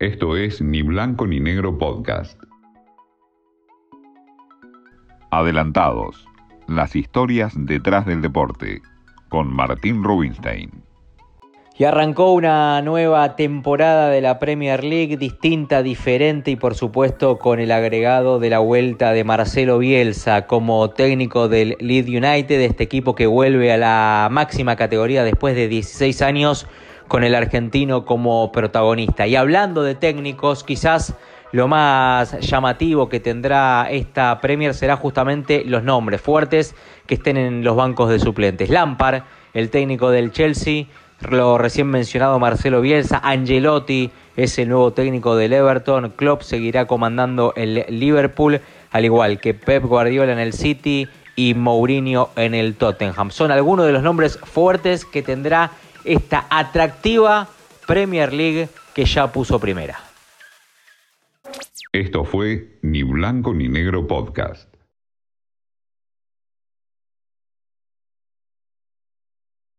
Esto es Ni Blanco ni Negro Podcast. Adelantados. Las historias detrás del deporte. Con Martín Rubinstein. Y arrancó una nueva temporada de la Premier League, distinta, diferente y por supuesto con el agregado de la vuelta de Marcelo Bielsa como técnico del Leeds United, este equipo que vuelve a la máxima categoría después de 16 años con el argentino como protagonista. Y hablando de técnicos, quizás lo más llamativo que tendrá esta Premier será justamente los nombres fuertes que estén en los bancos de suplentes. Lampard, el técnico del Chelsea, lo recién mencionado Marcelo Bielsa, Angelotti es el nuevo técnico del Everton, Klopp seguirá comandando el Liverpool, al igual que Pep Guardiola en el City y Mourinho en el Tottenham. Son algunos de los nombres fuertes que tendrá esta atractiva Premier League que ya puso primera. Esto fue Ni Blanco ni Negro Podcast.